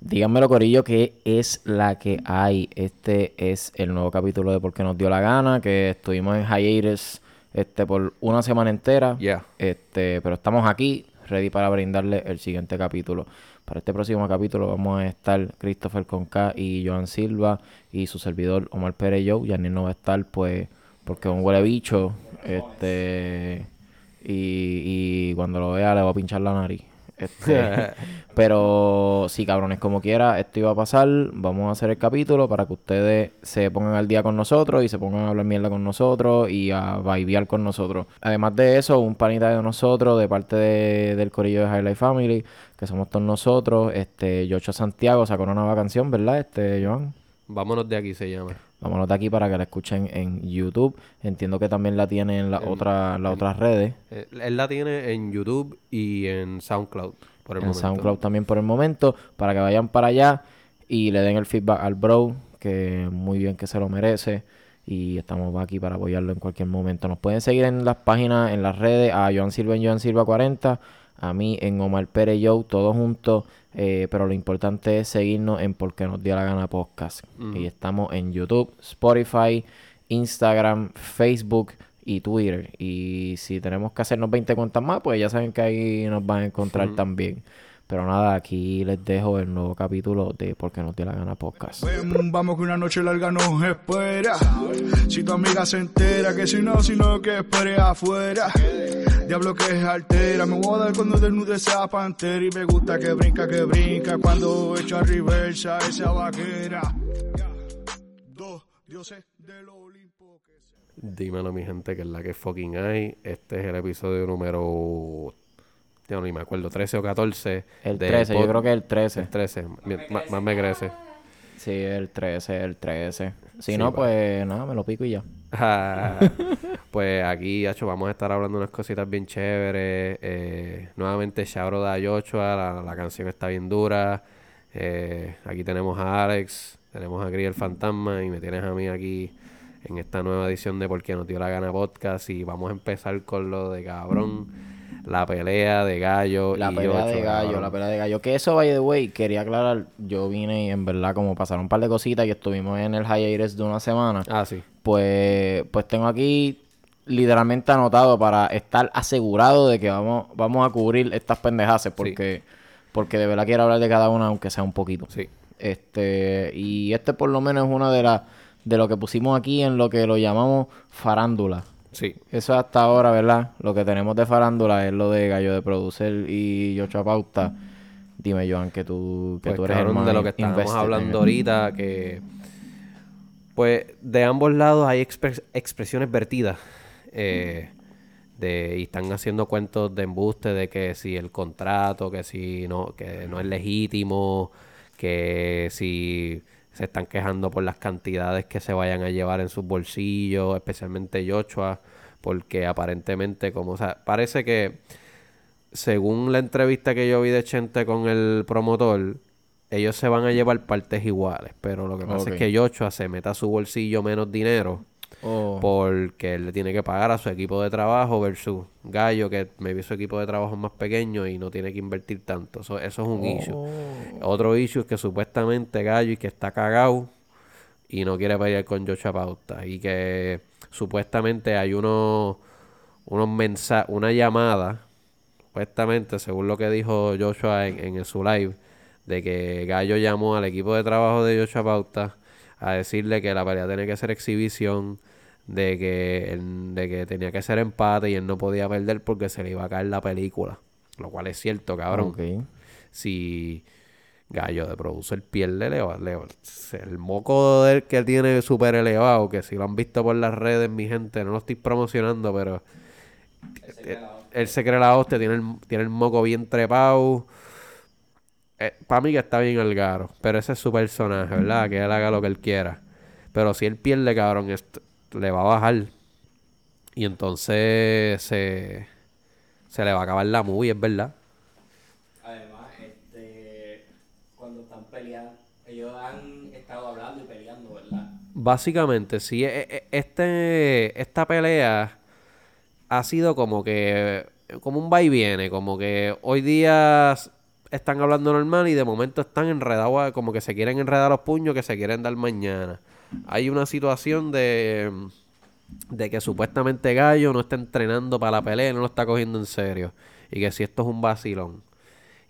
Díganmelo, Corillo, que es la que hay. Este es el nuevo capítulo de Porque nos dio la gana, que estuvimos en hiatus este, por una semana entera. Ya. Este, pero estamos aquí, ready para brindarle el siguiente capítulo. Para este próximo capítulo vamos a estar Christopher Conca y Joan Silva y su servidor Omar Pérez Joe. Yanir no va a estar, pues, porque es un huele bicho. Este, y, y cuando lo vea le va a pinchar la nariz. Este, pero sí, cabrones, como quiera, esto iba a pasar. Vamos a hacer el capítulo para que ustedes se pongan al día con nosotros y se pongan a hablar mierda con nosotros y a vibear con nosotros. Además de eso, un panita de nosotros, de parte de- del corillo de Highlight Family, que somos todos nosotros. Este, Yocho Santiago sacó una nueva canción, ¿verdad? Este, Joan. Vámonos de aquí se llama. Vámonos de aquí para que la escuchen en YouTube. Entiendo que también la tienen en las otra, las otras redes. Eh, él la tiene en YouTube y en SoundCloud por el en momento. SoundCloud también por el momento, para que vayan para allá y le den el feedback al bro, que muy bien que se lo merece. Y estamos aquí para apoyarlo en cualquier momento. Nos pueden seguir en las páginas, en las redes, a Joan Silva en Joan Silva 40, a mí en Omar Pérez Joe, todos juntos. eh, pero lo importante es seguirnos en Porque nos dio la gana podcast. Y estamos en YouTube, Spotify, Instagram, Facebook y Twitter. Y si tenemos que hacernos 20 cuentas más, pues ya saben que ahí nos van a encontrar también. Pero nada, aquí les dejo el nuevo capítulo de Porque nos dio la gana podcast. Ven, vamos que una noche larga nos espera. Si tu amiga se entera, que si no, si no, que espere afuera. Diablo que es altera, me voy a dar cuando desnude esa pantera. Y me gusta que brinca, que brinca, cuando echa reversa esa vaquera. Dos dioses del Olimpo que se... Dímelo, mi gente, que es la que fucking hay. Este es el episodio número. Yo ni me acuerdo, 13 o 14. El del 13, yo creo que el 13. El 13. Mi- ma- más me crece. Sí, el 13, el 13. Si Sí, no, pa. pues nada, me lo pico y ya. Pues aquí, Hacho, vamos a estar hablando unas cositas bien chéveres. Eh, nuevamente, Shauro da Yochoa, la, la canción está bien dura. Eh, aquí tenemos a Alex, tenemos a Gris el Fantasma y me tienes a mí aquí en esta nueva edición de Porque nos dio la gana podcast. Y vamos a empezar con lo de cabrón, la pelea de gallo. La y pelea de gallo, cabrón. la pelea de gallo. Que eso, by the way, quería aclarar. Yo vine y en verdad, como pasaron un par de cositas y estuvimos en el hiatus de una semana. Ah, sí. Pues, pues tengo aquí literalmente anotado para estar asegurado de que vamos, vamos a cubrir estas pendejaces. Porque, porque de verdad quiero hablar de cada una, aunque sea un poquito. Sí. Este, y este por lo menos es una de las de lo que pusimos aquí en lo que lo llamamos farándula. Sí. Eso hasta ahora, ¿verdad? Lo que tenemos de farándula es lo de Gallo de Producer y Yocho Pauta. Dime, Joan, que tú, que Pues, tú eres el de lo que en hablando ahorita, que pues de ambos lados hay expres- expresiones vertidas. eh, de, y están haciendo cuentos de embuste de que si el contrato, que si no, que no es legítimo, que si se están quejando por las cantidades que se vayan a llevar en sus bolsillos, especialmente Joshua, porque aparentemente, como, o sea, parece que según la entrevista que yo vi de Chente con el promotor, ellos se van a llevar partes iguales, pero lo que pasa es que Joshua se meta a su bolsillo menos dinero Oh, porque él le tiene que pagar a su equipo de trabajo versus Gallo, que maybe su equipo de trabajo es más pequeño y no tiene que invertir tanto. Eso, eso es un issue. Otro issue es que supuestamente Gallo y que está cagado y no quiere pelear con Joshua Pauta. Y que supuestamente hay unos, unos mensajes, una llamada, supuestamente, según lo que dijo Joshua en, en su live, de que Gallo llamó al equipo de trabajo de Joshua Pauta a decirle que la pelea tenía que ser exhibición, de que, él- de que tenía que ser empate y él no podía perder porque se le iba a caer la película. Lo cual es cierto, cabrón ok. si Gallo de producer pierde eleva- eleva- el moco del que él tiene súper elevado, que si lo han visto por las redes, mi gente, no lo estoy promocionando, pero él se cree la hostia, tiene el, tiene el moco bien trepado. Para mí que está bien el garo, pero ese es su personaje, ¿verdad? Que él haga lo que él quiera. Pero si él pierde, cabrón, esto- le va a bajar. Y entonces se, se le va a acabar la movie, es verdad. Además, este, cuando están peleando, ellos han estado hablando y peleando, ¿verdad? Básicamente, sí, e- e- este, esta pelea ha sido como que, como un va y viene, como que hoy día están hablando normal y de momento están enredados, como que se quieren enredar los puños que se quieren dar mañana. Hay una situación de, de que supuestamente Gallo no está entrenando para la pelea, no lo está cogiendo en serio. Y que si esto es un vacilón.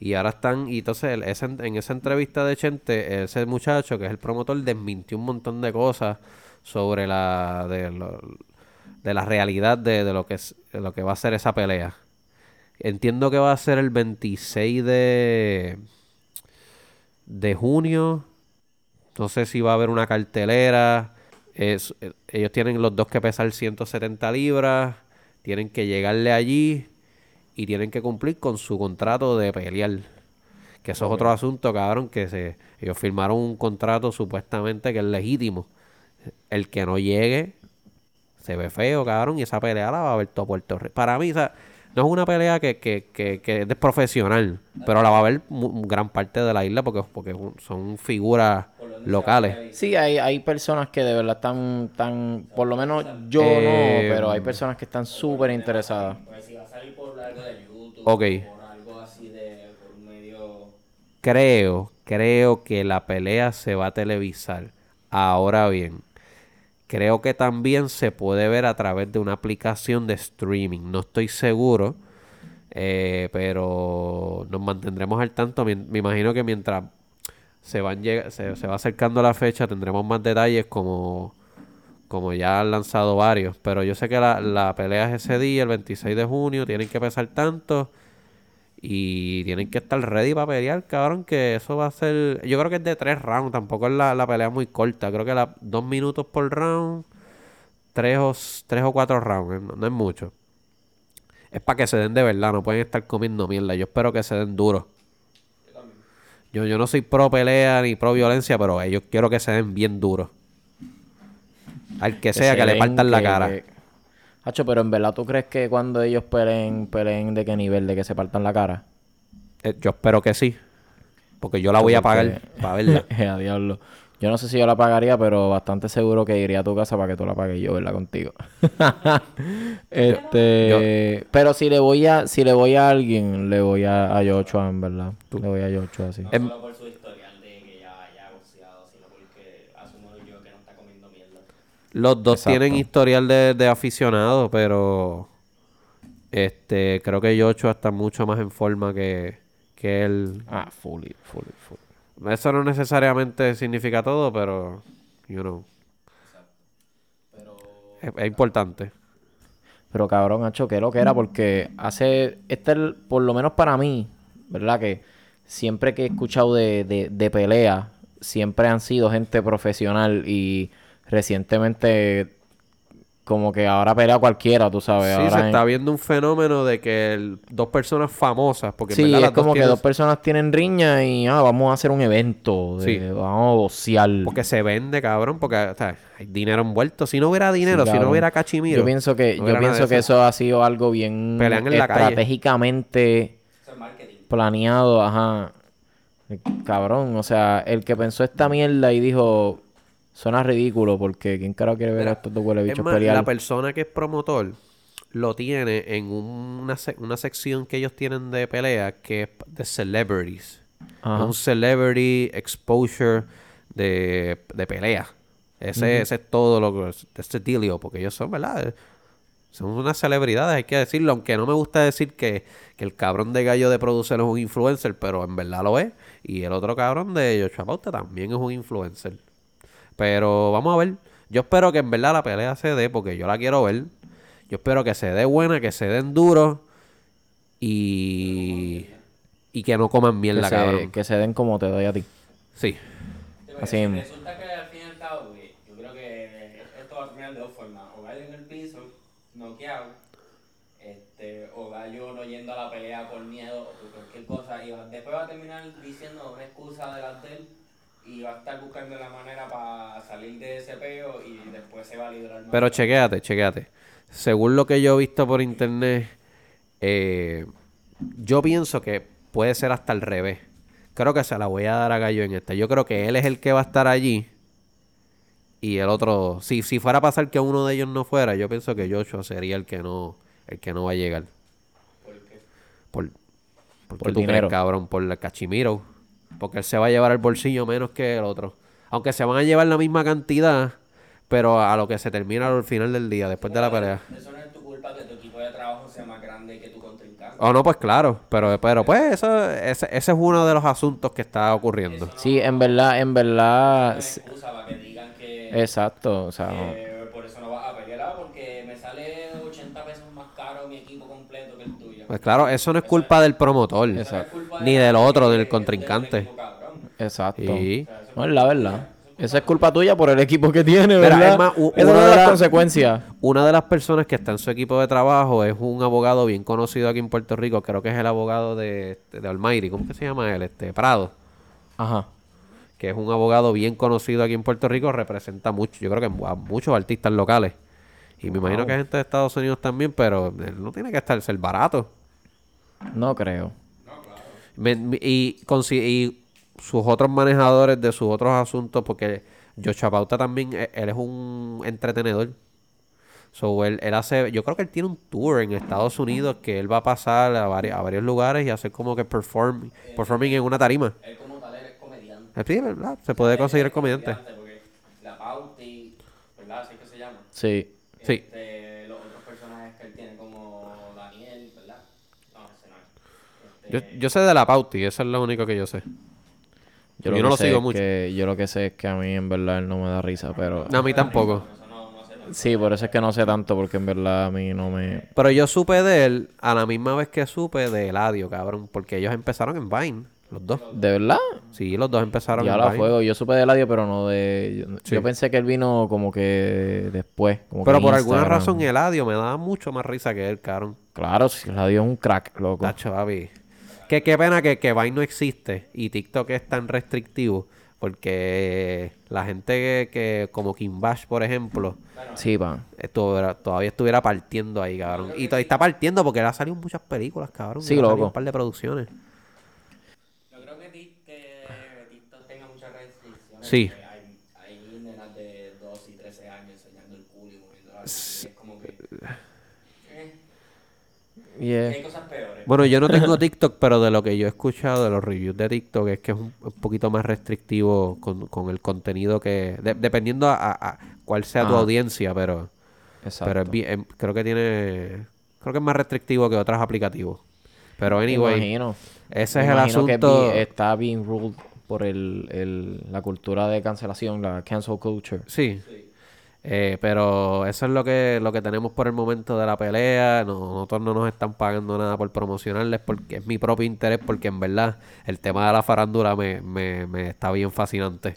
Y ahora están, y entonces en esa entrevista de Chente, ese muchacho que es el promotor desmintió un montón de cosas sobre la de, la realidad de, de lo que es de lo que va a ser esa pelea. Entiendo que va a ser el 26 de de junio. No sé si va a haber una cartelera. Es- ellos tienen los dos que pesar 170 libras. Tienen que llegarle allí y tienen que cumplir con su contrato de pelear. Que eso es otro asunto, cabrón, que se, ellos firmaron un contrato supuestamente que es legítimo. El que no llegue se ve feo, cabrón, y esa pelea la va a ver todo Puerto Rico. Para mí, o sea, no es una pelea que, que, que, que es profesional, pero la va a ver gran parte de la isla porque, porque son figuras locales. Sí, hay, hay personas que de verdad están, tan, por lo menos yo Eh, no, pero hay personas que están súper interesadas. Pues si va a salir por algo de YouTube, Ok. por algo así de, por un medio... Creo, creo que la pelea se va a televisar. Ahora bien, creo que también se puede ver a través de una aplicación de streaming. No estoy seguro, eh, pero nos mantendremos al tanto. Me imagino que mientras se, van se, se va acercando la fecha tendremos más detalles como, como ya han lanzado varios. Pero yo sé que la, la pelea es ese día, el 26 de junio. Tienen que pesar tanto. Y tienen que estar ready para pelear, cabrón, que eso va a ser... Yo creo que es de tres rounds, tampoco es la, la pelea muy corta. Creo que la, dos minutos por round, tres o, tres o cuatro rounds, eh, no, no es mucho. Es para que se den de verdad, no pueden estar comiendo mierda. Yo espero que se den duro. Yo, yo no soy pro pelea ni pro violencia, pero ellos quiero que se den bien duros. Al que sea, se que le partan la cara. que- Hacho, pero en verdad, ¿tú crees que cuando ellos peleen, peleen de qué nivel? ¿De que se partan la cara? Eh, yo espero que sí. Porque yo la voy a pagar Porque- para verla. a diablo. Yo no sé si yo la pagaría, pero bastante seguro que iría a tu casa para que tú la pagues yo, ¿verdad? Contigo. este, pero si le voy a, si le voy a alguien, le voy a, a Joshua, en verdad. Le voy a Joshua, sí. No Em- solo por su historial de que ya haya boxeado, sino porque asumo yo que no está comiendo mierda. Los dos Exacto. tienen historial de, de aficionado, pero este creo que Yocho está mucho más en forma que, que él. Ah, fully, fully, fully. Eso no necesariamente significa todo, pero you know, Pero es, es importante. Pero cabrón, Hacho, que lo que era, porque hace, este, el- por lo menos para mí, ¿verdad? Que siempre que he escuchado de, de, de pelea, siempre han sido gente profesional y recientemente como que ahora pelea cualquiera, tú sabes. Sí, ahora se en- está viendo un fenómeno de que el- dos personas famosas, porque en Sí, verdad es las dos como que tienen- dos personas tienen riña y ah, vamos a hacer un evento, de- Sí. vamos a boxear. Porque se vende, cabrón, porque o sea, hay dinero envuelto. Si no hubiera dinero, si no hubiera cachimiro. Yo pienso que, no yo pienso que eso ha sido algo bien Pelean en la calle. estratégicamente planeado, ajá. Cabrón, o sea, el que pensó esta mierda y dijo, suena ridículo porque ¿quién carajo quiere ver Mira, a estos dos huele Es bichos más, pelear? la persona que es promotor lo tiene en un- una, sec- una sección que ellos tienen de pelea que es de celebrities. Ajá. Un celebrity exposure de, de pelea. Ese, ese es todo lo que este dealio, porque ellos son, ¿verdad? Son unas celebridades, hay que decirlo, aunque no me gusta decir que, que el cabrón de gallo de producer es un influencer, pero en verdad lo es. Y el otro cabrón de Joshua Pauta también es un influencer. Pero vamos a ver. Yo espero que en verdad la pelea se dé, porque yo la quiero ver. Yo espero que se dé buena, que se den duros y, y que no coman que, mierda, se, cabrón. que se den como te doy a ti. Sí. Así mismo. Resulta que al fin y al cabo, yo creo que esto va a terminar de dos formas. O Gallo en el piso, noqueado, este, o Gallo no yendo a la pelea por miedo o por cualquier cosa. Y va- después va a terminar diciendo una excusa delante de él y va a estar buscando la manera para salir de ese peo y después se va a liberar más. Pero chequéate, chequéate. Según lo que yo he visto por internet, eh, yo pienso que puede ser hasta al revés. Creo que se la voy a dar a Gallo en esta. Yo creo que él es el que va a estar allí. Y el otro, si, si fuera a pasar que uno de ellos no fuera, yo pienso que Joshua sería el que no, el que no va a llegar. ¿Por qué? Por, Porque Por dinero. cabrón, por el Cachimiro. Porque él se va a llevar el bolsillo menos que el otro. Aunque se van a llevar la misma cantidad, pero a lo que se termina al final del día, después de la pelea. Eso no es tu culpa que tu equipo de trabajo sea más grande que tu contrincante. Oh, no, pues claro. Pero, pero pues, eso, ese, ese es uno de los asuntos que está ocurriendo. Sí, en verdad, en verdad. No excusa para que digan que, Exacto, o sea, no. que Pues claro, eso no es culpa del promotor. Ni de- del otro, de- del de- contrincante. exacto. Sí. No es la verdad. Esa es culpa tuya por el equipo que tiene, ¿verdad? es más, u- Esa es una una de las la- consecuencias. Una de las personas que está en su equipo de trabajo es un abogado bien conocido aquí en Puerto Rico. Creo que es el abogado de, de Almighty. ¿Cómo que se llama él? Este, Prado. Ajá. Que es un abogado bien conocido aquí en Puerto Rico. Representa mucho, yo creo que a muchos artistas locales. Y me imagino que hay gente de Estados Unidos también, pero él no tiene que estar ser barato. No creo. Me- me- y, sus otros manejadores de sus otros asuntos, porque Joshua Pauta también, e- él es un entretenedor. So, él, él hace, yo creo que él tiene un tour en Estados Unidos que él va a pasar a, vari- a varios lugares y hacer como que perform, performing en una tarima. Él como tal él es comediante. Sí, ¿verdad? Se puede conseguir el comediante. Porque la Pauti, ¿verdad? Así es que se llama. Sí. Sí. Este, otros personajes que él tiene como Daniel, ¿verdad? No, ese no es. Yo, yo sé de la Pauti, eso es lo único que yo sé. Yo no lo sé sigo mucho. que- yo lo que sé es que a mí en verdad él no me da risa, pero... A mí tampoco. no, no. Sí, por eso es que no sé tanto, porque en verdad a mí no me... Pero yo supe de él a la misma vez que supe de Eladio, cabrón. Porque ellos empezaron en Vine, los dos. ¿De verdad? Sí, los dos empezaron Ya en la Vine. fuego. Yo supe de Eladio, pero no de... Yo, Sí. yo pensé que él vino como que después. Como Pero por alguna razón Eladio me daba mucho más risa que él, cabrón. Claro, si Eladio es un crack, loco. Tacho, papi. Que qué pena que, que Vine no existe y TikTok es tan restrictivo. Porque la gente que, que como Kim Bash, por ejemplo, Sí, pa. estuviera- todavía estuviera partiendo ahí, cabrón. Y todavía está partiendo porque le ha salido muchas películas, cabrón. Sí, loco. Un par de producciones. No creo que TikTok tenga muchas restricciones. Sí. porque Hay, hay nenas de 12 y 13 años enseñando el culo y moviendo la Es como que. eh, Yeah. hay cosas peores. Bueno, yo no tengo TikTok, pero de lo que yo he escuchado de los reviews de TikTok es que es un, un poquito más restrictivo con, con el contenido que... de- dependiendo a, a- a cuál sea tu audiencia, pero... Exacto. Pero es bien- em, creo que tiene... Creo que es más restrictivo que otros aplicativos. Pero Me anyway, imagino. ese es el que asunto... bi- está being ruled por el, el, la cultura de cancelación, la cancel culture. Sí. Eh, pero eso es lo que, lo que tenemos por el momento de la pelea. No- nosotros no nos están pagando nada por promocionarles porque es mi propio interés, porque en verdad el tema de la farándula me, me, me está bien fascinante.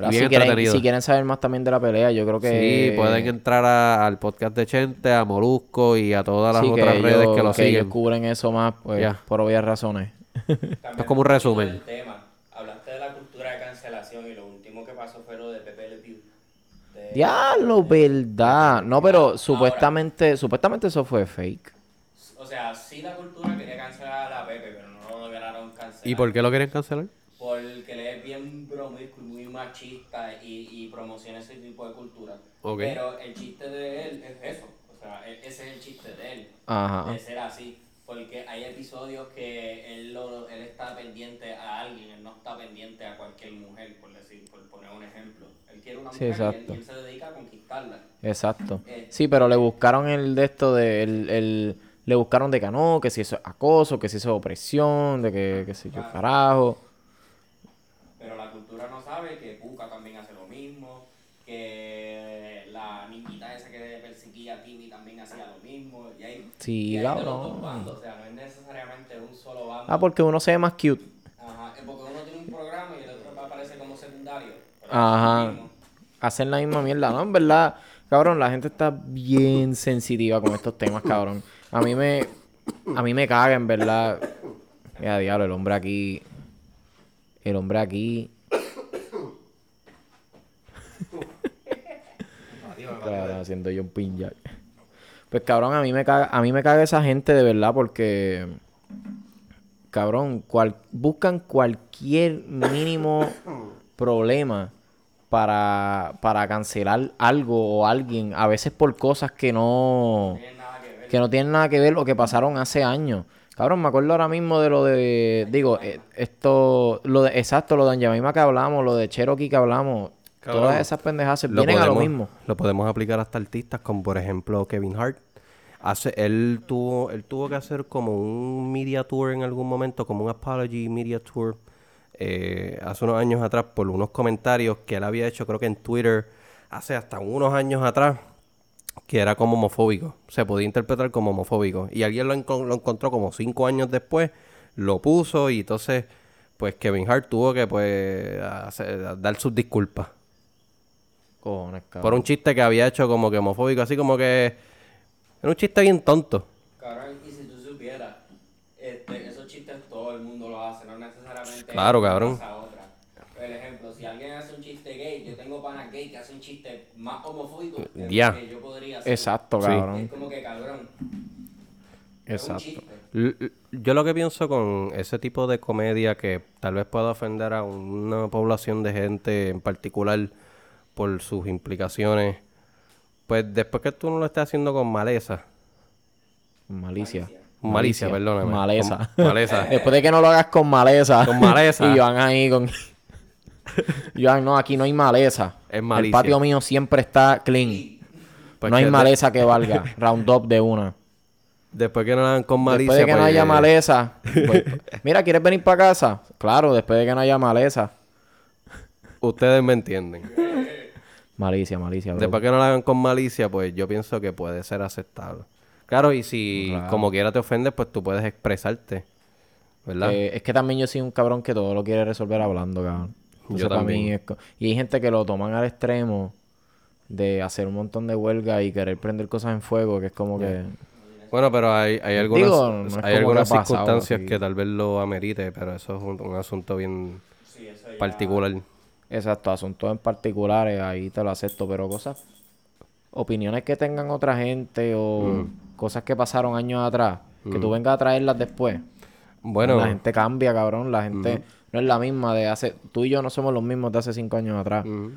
Bien si, quieren, entretenido. si quieren saber más también de la pelea, yo creo que... Sí, pueden entrar a- al podcast de Chente, a Molusco y a todas las Sí, otras ellos- redes que lo ellos siguen. cubren eso más, pues, por obvias razones. Esto es como un resumen. tema. Hablaste de la cultura de cancelación y lo último que pasó fue lo de Pepe Diablo, verdad. No, pero supuestamente, supuestamente eso fue fake. O sea, sí la cultura quería cancelar a Pepe, pero no lo lograron cancelar. ¿Y por qué lo quieren cancelar? Porque él es bien bromesco y muy machista y, y promociona ese tipo de cultura. Ok. Pero el chiste de él es eso. O sea, e- ese es el chiste de él. Ajá. De ser así. Porque hay episodios que él, lo, él está pendiente a alguien, él no está pendiente a cualquier mujer, por decir, por poner un ejemplo. Él quiere una Sí, mujer y él- exacto. y él se dedica a conquistarla. Exacto. Eh. Sí, pero le buscaron el de esto de el, el- le buscaron de que no, que si eso es acoso, que si eso es opresión, de que, que si yo carajo. Pero la cultura no sabe que Puka también hace lo mismo, que la niñita esa que perseguía a Timmy también hacía lo mismo. Y hay, Sí, y de los cabrón. dos bandos, o sea, no es necesariamente un solo bando. Ah, porque uno se ve más cute. Ajá, es porque uno tiene un programa y el otro aparece como secundario. Ajá. Hacen la misma mierda, ¿no? En verdad, cabrón, la gente está bien sensitiva con estos temas, cabrón. A mí me, a mí me caga, en verdad. Ya, diablo, el hombre aquí, el hombre aquí. Claro, haciendo pin jack. Pues cabrón, a mí me caga, a mí me caga esa gente de verdad porque cabrón, buscan cualquier mínimo problema para, para cancelar algo o alguien, a veces por cosas que no, que no tienen nada que ver o que pasaron hace años. Cabrón, me acuerdo ahora mismo de lo de. Digo, eh, esto. Lo de, exacto, lo de Anjamima que hablamos, lo de Cherokee que hablamos. Cabrón, todas esas pendejas Lo vienen a lo podemos- mismo. Lo podemos aplicar hasta artistas como por ejemplo Kevin Hart. Hace, él tuvo, él tuvo que hacer como un media tour en algún momento, como un apology media tour, eh, hace unos años atrás por unos comentarios que él había hecho, creo que en Twitter, hace hasta unos años atrás, que era como homofóbico. Se podía interpretar como homofóbico. Y alguien lo, enco- lo encontró como cinco años después, lo puso y entonces, pues Kevin Hart tuvo que pues hacer- dar sus disculpas. Cojones, cabrón. Por un chiste que había hecho como que homofóbico, así como que... Era un chiste bien tonto. Cabrón, y si tú supieras, este, esos chistes todo el mundo lo hace, no necesariamente. Claro, cabrón. otra. Por ejemplo, si alguien hace un chiste gay, yo tengo panas gay que hacen un chiste más homofóbico que Ya. lo que yo podría hacer. Exacto, Sí. cabrón. Es como que cabrón. Es un Exacto. Yo lo que pienso con ese tipo de comedia que tal vez pueda ofender a una población de gente en particular por sus implicaciones, pues después que tú no lo estés haciendo con maleza, Malicia. con malicia, perdóname. Maleza. con maleza. Después de que no lo hagas con maleza. Con maleza. y van ahí con. Joan, no, aquí no hay maleza. Es El malicia. patio mío siempre está clean. Pues no hay de- maleza que valga. Round up de una. Después que no lo hagan con malicia, Después de que no pues, haya eh, maleza. pues, mira, ¿quieres venir para casa? Claro, después de que no haya maleza. Ustedes me entienden. Malicia, malicia, bro. Después que no lo hagan con malicia, pues yo pienso que puede ser aceptable. Claro, y si Claro. como quiera te ofendes, pues tú puedes expresarte. ¿Verdad? Eh, es que también yo soy un cabrón que todo lo quiere resolver hablando, cabrón. Entonces, Yo también. mí es co- Y hay gente que lo toman al extremo de hacer un montón de huelga y querer prender cosas en fuego, que es como que... Bueno, pero hay, hay algunas, Digo, no es hay que algunas circunstancias que tal vez lo amerite, pero eso es un, un asunto bien Sí, eso ya. Exacto, asuntos en particulares, ahí te lo acepto, pero cosas... Opiniones que tengan otra gente o cosas que pasaron años atrás, que tú vengas a traerlas después. Bueno, La gente cambia, cabrón. La gente no es la misma de hace... Tú y yo no somos los mismos de hace cinco años atrás. ujú.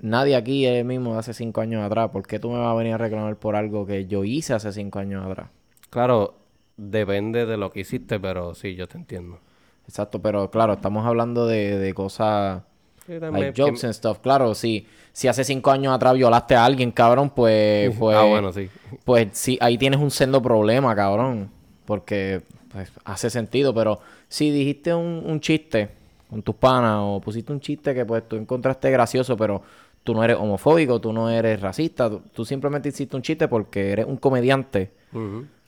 Nadie aquí es el mismo de hace cinco años atrás. ¿Por qué tú me vas a venir a reclamar por algo que yo hice hace cinco años atrás? claro, depende de lo que hiciste, pero sí, yo te entiendo. Exacto, pero claro, estamos hablando de, de cosas... Like jokes and stuff. Claro, sí. Si hace cinco años atrás violaste a alguien, cabrón, pues... pues ah, bueno, sí. Pues sí, ahí tienes un sendo problema, cabrón. Porque pues, hace sentido, pero si dijiste un, un chiste con tus panas o pusiste un chiste que pues tú encontraste gracioso, pero tú no eres homofóbico, tú no eres racista, tú, tú simplemente hiciste un chiste porque eres un comediante.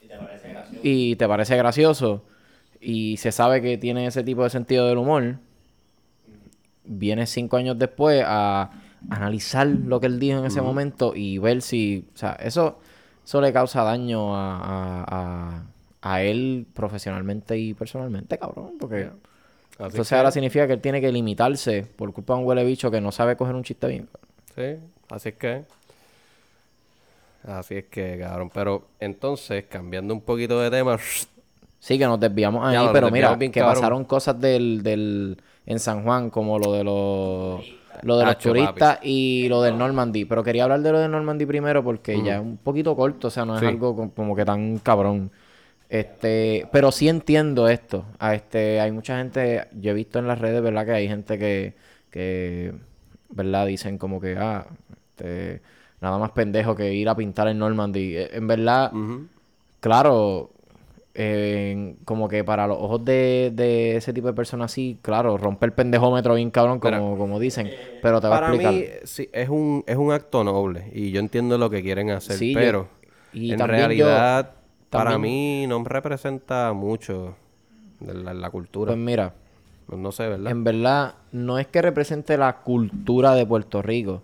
Si te parece gracioso. y te parece gracioso y se sabe que tiene ese tipo de sentido del humor, vienes cinco años después a analizar lo que él dijo en ese momento y ver si, o sea, eso, eso le causa daño a, a, a- a él profesionalmente y personalmente, cabrón, porque Así entonces que- ahora significa que él tiene que limitarse por culpa de un huele bicho que no sabe coger un chiste bien. Sí, así es que. Así es que, cabrón. Pero entonces, cambiando un poquito de tema. Sí, que nos desviamos ahí, Ya, pero mira, bien que cabrón. pasaron cosas del, del, en San Juan, como lo de los, lo de los Tacho, turistas y lo del Normandy. Pero quería hablar de lo del Normandy primero porque ya es un poquito corto, o sea, no es Sí. algo co- como que tan cabrón. Este, pero sí entiendo esto. A este, hay mucha gente, yo he visto en las redes, ¿verdad? Que hay gente que, que ¿verdad? Dicen como que, ah, este, nada más pendejo que ir a pintar el Normandy. Eh, En verdad, claro, eh, como que para los ojos de, de ese tipo de personas sí, claro, rompe el pendejómetro bien cabrón, como, como dicen. Pero te voy a Para explicar. mí, sí, es un, es un acto noble. Y yo entiendo lo que quieren hacer. Sí, yo- pero, y en yo- realidad, para también- mí, no representa mucho de la, la cultura. Pues mira, no sé, ¿verdad? en verdad, no es que represente la cultura de Puerto Rico,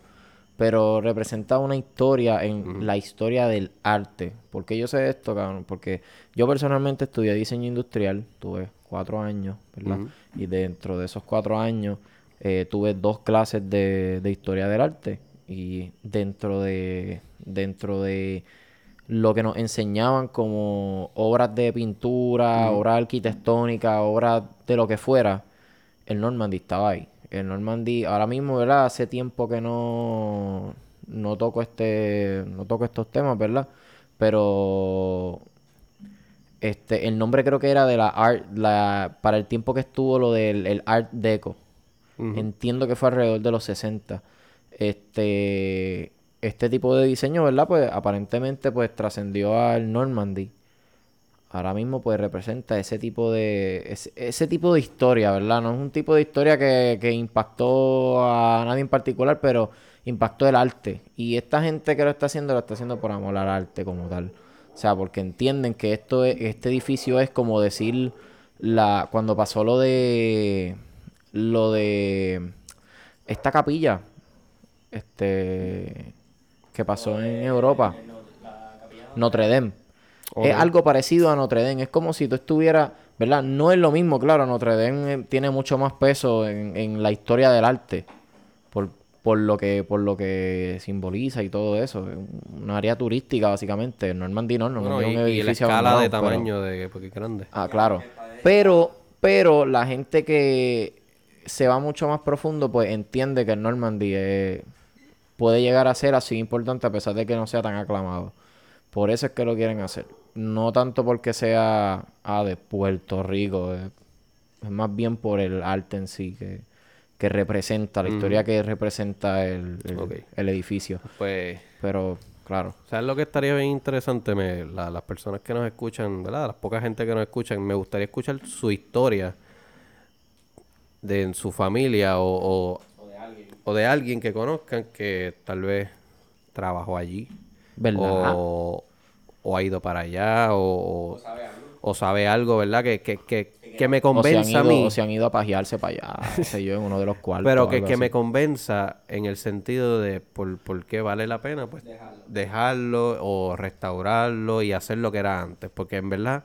pero representa una historia en la historia del arte. ¿Por qué yo sé esto, cabrón? Porque yo personalmente estudié diseño industrial, tuve cuatro años, ¿verdad? Y dentro de esos cuatro años eh, tuve dos clases de, de historia del arte. Y dentro de, dentro de lo que nos enseñaban como obras de pintura, obras arquitectónicas, obras de lo que fuera, el Normandy estaba ahí. El Normandy, ahora mismo, ¿verdad? Hace tiempo que no, no toco este, no toco estos temas, ¿verdad? Pero Este, el nombre creo que era de la art, la, para el tiempo que estuvo lo del el Art Deco. Entiendo que fue alrededor de los 60. Este, este tipo de diseño, ¿verdad? Pues aparentemente pues trascendió al Normandy. Ahora mismo pues representa ese tipo de ese, tipo de historia, ¿verdad? No es un tipo de historia que, impactó a nadie en particular, pero impactó el arte. Y esta gente que lo está haciendo lo está haciendo por amor al arte como tal. O sea, porque entienden que esto este edificio es como decir la cuando pasó lo de lo de esta capilla este que pasó en Europa Notre Dame es algo parecido a Notre Dame. Es como si tú estuvieras verdad no es lo mismo claro Notre Dame eh, tiene mucho más peso en, en la historia del arte por, por lo que por lo que simboliza y todo eso. Una área turística básicamente. Normandy no Normandy es un edificio y la escala de tamaño de porque es grande. Ah claro. Pero pero la gente que se va mucho más profundo pues entiende que el Normandy puede llegar a ser así importante a pesar de que no sea tan aclamado. Por eso es que lo quieren hacer no tanto porque sea ah, de Puerto Rico es más bien por el arte en sí que que representa, la historia que representa el, el, edificio. Pues. Pero, claro. ¿Sabes lo que estaría bien interesante? Me, las personas que nos escuchan, ¿verdad? Las pocas gente que nos escuchan, me gustaría escuchar su historia de en su familia o, o, de alguien. o de alguien que conozcan que tal vez trabajó allí. ¿Verdad? O, o ha ido para allá o, o, sabe algo. o sabe algo, ¿verdad? Que, que, que, que me convenza a mí. O se han ido a pajearse para allá, sé yo, en uno de los cuartos. Pero que, que me convenza en el sentido de por, por qué vale la pena, pues dejarlo. o restaurarlo y hacer lo que era antes. Porque en verdad,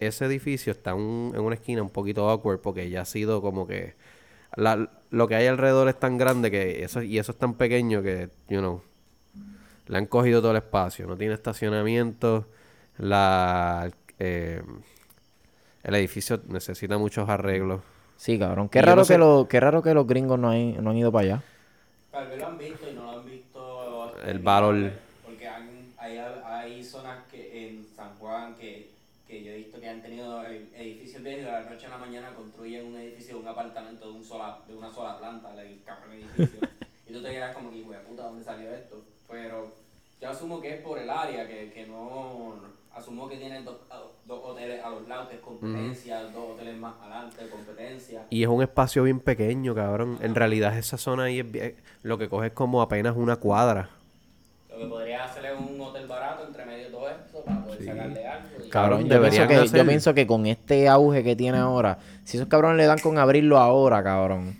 ese edificio está en una esquina un poquito awkward porque ya ha sido como que. La, lo que hay alrededor es tan grande que eso, y eso es tan pequeño que, you know, le han cogido todo el espacio. No tiene estacionamiento. La. Eh, el edificio necesita muchos arreglos. Sí, cabrón. Qué raro, que lo, qué raro que los gringos no, hay, no han ido para allá. Tal vez lo han visto y no lo han visto. El valor. Porque hay, hay, zonas que en San Juan que, que yo he visto que han tenido edificios viejos y de la noche a la mañana construyen un edificio, un apartamento de, un sola, de una sola planta, el cabrón edificio. y tú te quedas como que, puta, ¿dónde salió esto? Pero yo asumo que es por el área, que, que no asumo que tienen dos, dos, hoteles a los lados, que es competencia, dos hoteles más adelante, competencia. Y es un espacio bien pequeño, cabrón. En realidad esa zona ahí es bien, lo que coge es como apenas una cuadra. Lo que podría hacer es un hotel barato entre medio de todo esto para poder sacarle algo. Cabrón, yo pienso, que, yo pienso que con este auge que tiene ahora, si esos cabrones le dan con abrirlo ahora, cabrón.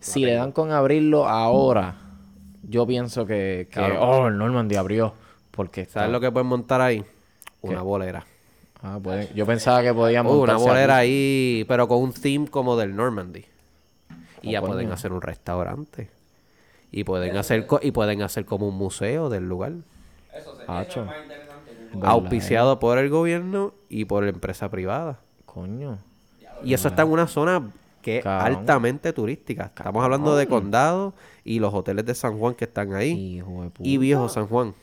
Si le dan con abrirlo ahora, yo pienso que, que oh, el Normandy abrió. Porque ¿Sabes lo que pueden montar ahí? Una bolera. Ah, yo pensaba que podíamos. Uh, una bolera ahí, pero con un theme como del Normandy. Y ya pueden hacer un restaurante. Y pueden hacer y pueden hacer como un museo del lugar. Eso sería más interesante. Auspiciado por el gobierno y por la empresa privada. Coño. Y eso está en una zona que es altamente turística. Estamos hablando de condado y los hoteles de San Juan que están ahí. Y viejo San Juan.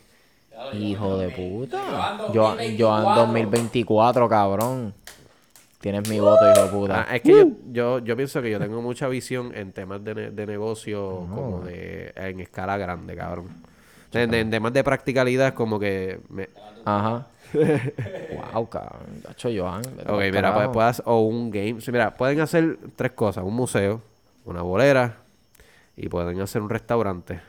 Hijo de puta. Yo, ando 2024, cabrón. Tienes mi voto, hijo de puta. Ah, es que yo, yo, yo, pienso que yo tengo mucha visión en temas de, de negocio como de en escala grande, cabrón. En, temas de practicalidad, como que... Me... Ajá. wow, cabrón. Gacho Joan. Ok, mira, pues, puedes, o un game. mira, pueden hacer tres cosas. Un museo, una bolera y pueden hacer un restaurante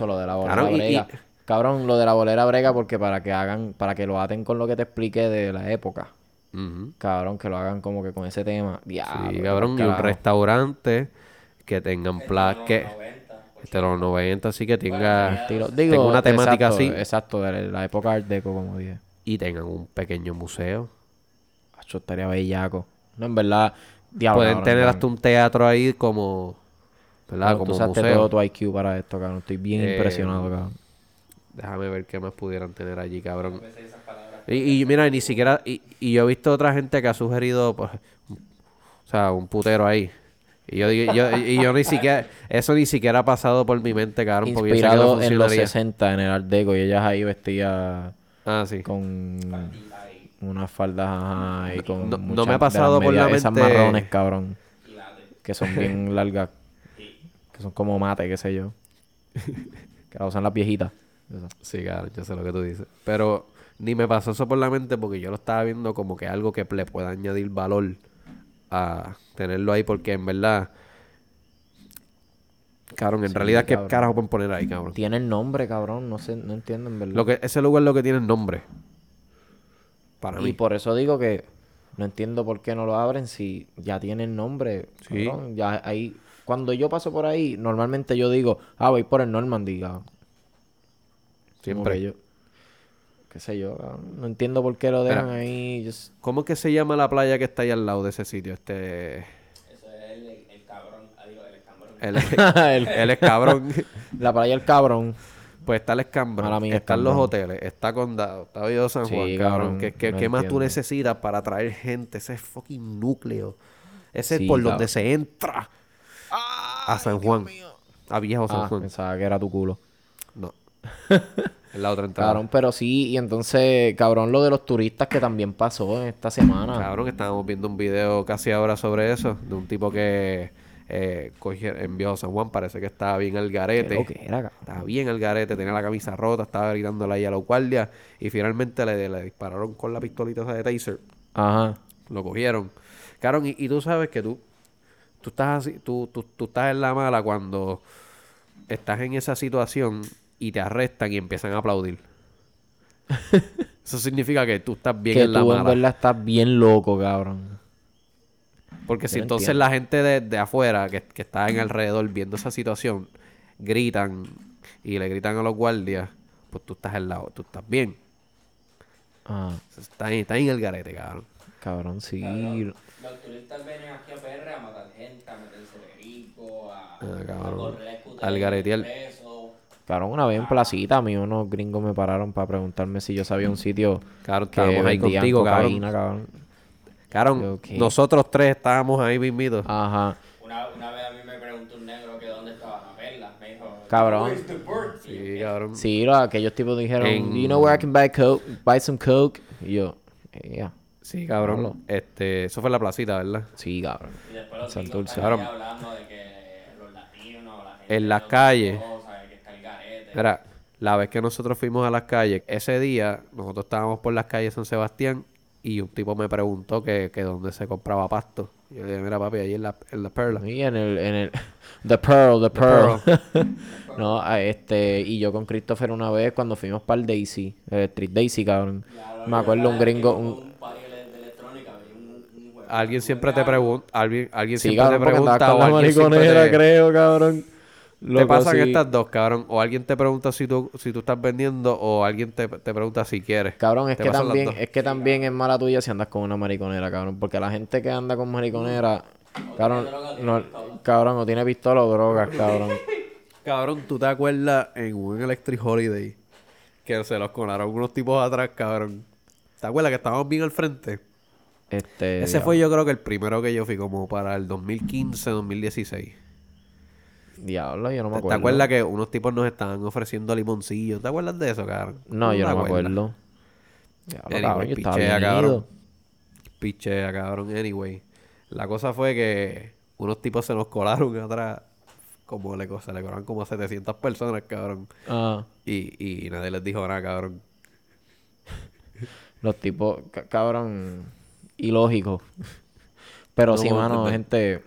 lo de la bolera brega. Cabrón, lo de la bolera brega porque para que hagan, para que lo aten con lo que te expliqué de la época. Cabrón, que lo hagan como que con ese tema. Diablo, sí, cabrón, y un restaurante que tengan plaques. Este de los 90, así que tenga, digo, una temática así. Exacto, de la época Art Deco, como dije. Y tengan un pequeño museo. Acho, estaría bellaco. No, en verdad, Pueden tener hasta un teatro ahí como ¿Verdad? Como tú usaste todo tu IQ para esto, cabrón. Estoy bien eh, impresionado, cabrón. Déjame ver qué más pudieran tener allí, cabrón. Y, y mira, ni siquiera... Y, y, yo he visto otra gente que ha sugerido, pues... O sea, un putero ahí. Y yo, yo, y yo ni siquiera... Eso ni siquiera ha pasado por mi mente, cabrón. Inspirado en los 60, en el Art Deco. Y ellas ahí vestidas... Ah, sí. Con... unas faldas ajá, y con No- no muchas me ha pasado por la medias- esas mente- marrones, cabrón, que son bien largas, que son como mate, qué sé yo. que la usan las viejitas. Sí, claro, yo sé lo que tú dices. Pero ni me pasó eso por la mente porque yo lo estaba viendo como que algo que le pueda añadir valor a tenerlo ahí porque en verdad... Cabrón, en Sí, realidad, ¿qué cabrón. carajo pueden poner ahí, cabrón? Tiene el nombre, cabrón, no sé, no entiendo en verdad. Lo que, ese lugar lo que tiene es nombre. Para y mí. por eso digo que no entiendo por qué no lo abren si ya tiene el nombre. Sí. cabrón. Ya ahí, cuando yo paso por ahí, normalmente yo digo, ah, voy por el Normandy, cabrón. Siempre. yo, qué sé yo, no entiendo por qué lo dejan ahí. just- ¿Cómo es que se llama la playa que está ahí al lado de ese sitio? Este... Eso es el, el cabrón. Ah, digo, el escambrón. El, El- el escabrón. la playa del cabrón. Pues está el escambrón, mía, están los hoteles, está Condado, está Viejo San Sí, Juan, cabrón. cabrón, ¿Qué, qué, no qué más tú necesitas para atraer gente? Ese fucking núcleo. Ese Sí, es por donde se entra a San Juan. A Viejo San Ah, Juan. pensaba que era tu culo. No. es la otra entrada. Cabrón, pero sí, y entonces, cabrón, lo de los turistas que también pasó en esta semana. Cabrón, estábamos viendo un video casi ahora sobre eso, de un tipo que eh, cogió- en Viejo San Juan, parece que estaba bien al garete. lo que era, cabrón. Estaba bien al garete, tenía la camisa rota, estaba gritándole ahí a los guardias y finalmente le, le dispararon con la pistolita esa de taser. Ajá. Lo cogieron. Cabrón, y, y tú sabes que tú, tú estás así, tú, tú, tú estás en la mala cuando estás en esa situación y te arrestan y empiezan a aplaudir. Eso significa que tú estás bien que en la tú en mala. verdad estás bien loco, cabrón. Porque si entonces entiendo. la gente de, de afuera que, que está en alrededor viendo esa situación gritan y le gritan a los guardias, pues tú estás al lado, tú estás bien. Ah, Estás en, estás en el garete, cabrón. cabrón, sí. Cabrón, Los turistas vienen aquí a PR a matar gente, a meterse de rico, a, Ah, a correr scooter Al garetear. Cabrón, una vez en placita, a mí unos gringos me pararon para preguntarme si yo sabía un sitio Cabrón, que estábamos ahí contigo, cabrón. cocaína, cabrón. Cabrón, Ok. nosotros tres estábamos ahí mismitos. Ajá. Una, una vez a mí me preguntó un negro que dónde estaba la perla. Me dijo, Cabrón. Sí, cabrón. Sí, lo- aquellos tipos dijeron, En- you know where I can buy coke, buy some coke. Y yo, yeah. Sí, cabrón. Hablo. Este, eso fue en la placita, ¿verdad? Sí, cabrón. Y después los ahí Cabrón. hablando de que los latinos, la gente En las calles. Mira, la vez que nosotros fuimos a las calles, ese día nosotros estábamos por las calles de San Sebastián y un tipo me preguntó que, que dónde se compraba pasto. Y yo le dije, mira papi, ahí en la, en la perla. Y en el, en el, The Pearl, The Pearl. Pearl. no, este, y yo con Christopher una vez cuando fuimos para el Daisy, el Street Daisy, cabrón. Claro, Me acuerdo un gringo, un, Alguien siempre te pregunta, alguien, alguien sí, siempre te cabrón, porque andaba pregunta con o la alguien siempre mariconera, te- creo, cabrón. Te Loco, pasan sí. estas dos, cabrón. O alguien te pregunta si tú, si tú estás vendiendo o alguien te, te pregunta si quieres. Cabrón, es Te que también, es que también es mala tuya si andas con una mariconera, cabrón. Porque la gente que anda con mariconera, cabrón, droga, no, cabrón, o tiene pistola o drogas, cabrón. Cabrón, ¿tú te acuerdas en un Electric Holiday que se los colaron unos tipos atrás, cabrón? ¿Te acuerdas que estábamos bien al frente? Este, Ese fue yo creo que el primero que yo fui como para el 2015, 2016. Diablo, yo no me ¿Te, acuerdo. te acuerdas que unos tipos nos estaban ofreciendo limoncillos? ¿Te acuerdas de eso, cabrón? No, yo no me acuerdo. Diablo, Anyway, cabrón, yo estaba pichea, cabrón. Pichea, cabrón. Anyway. La cosa fue que unos tipos se nos colaron atrás. Como le, se le colaron como a 700 personas, cabrón. Ah, Y, y nadie les dijo nada, cabrón. los tipos, ca- cabrón, ilógico. Pero No sí, mano, gente,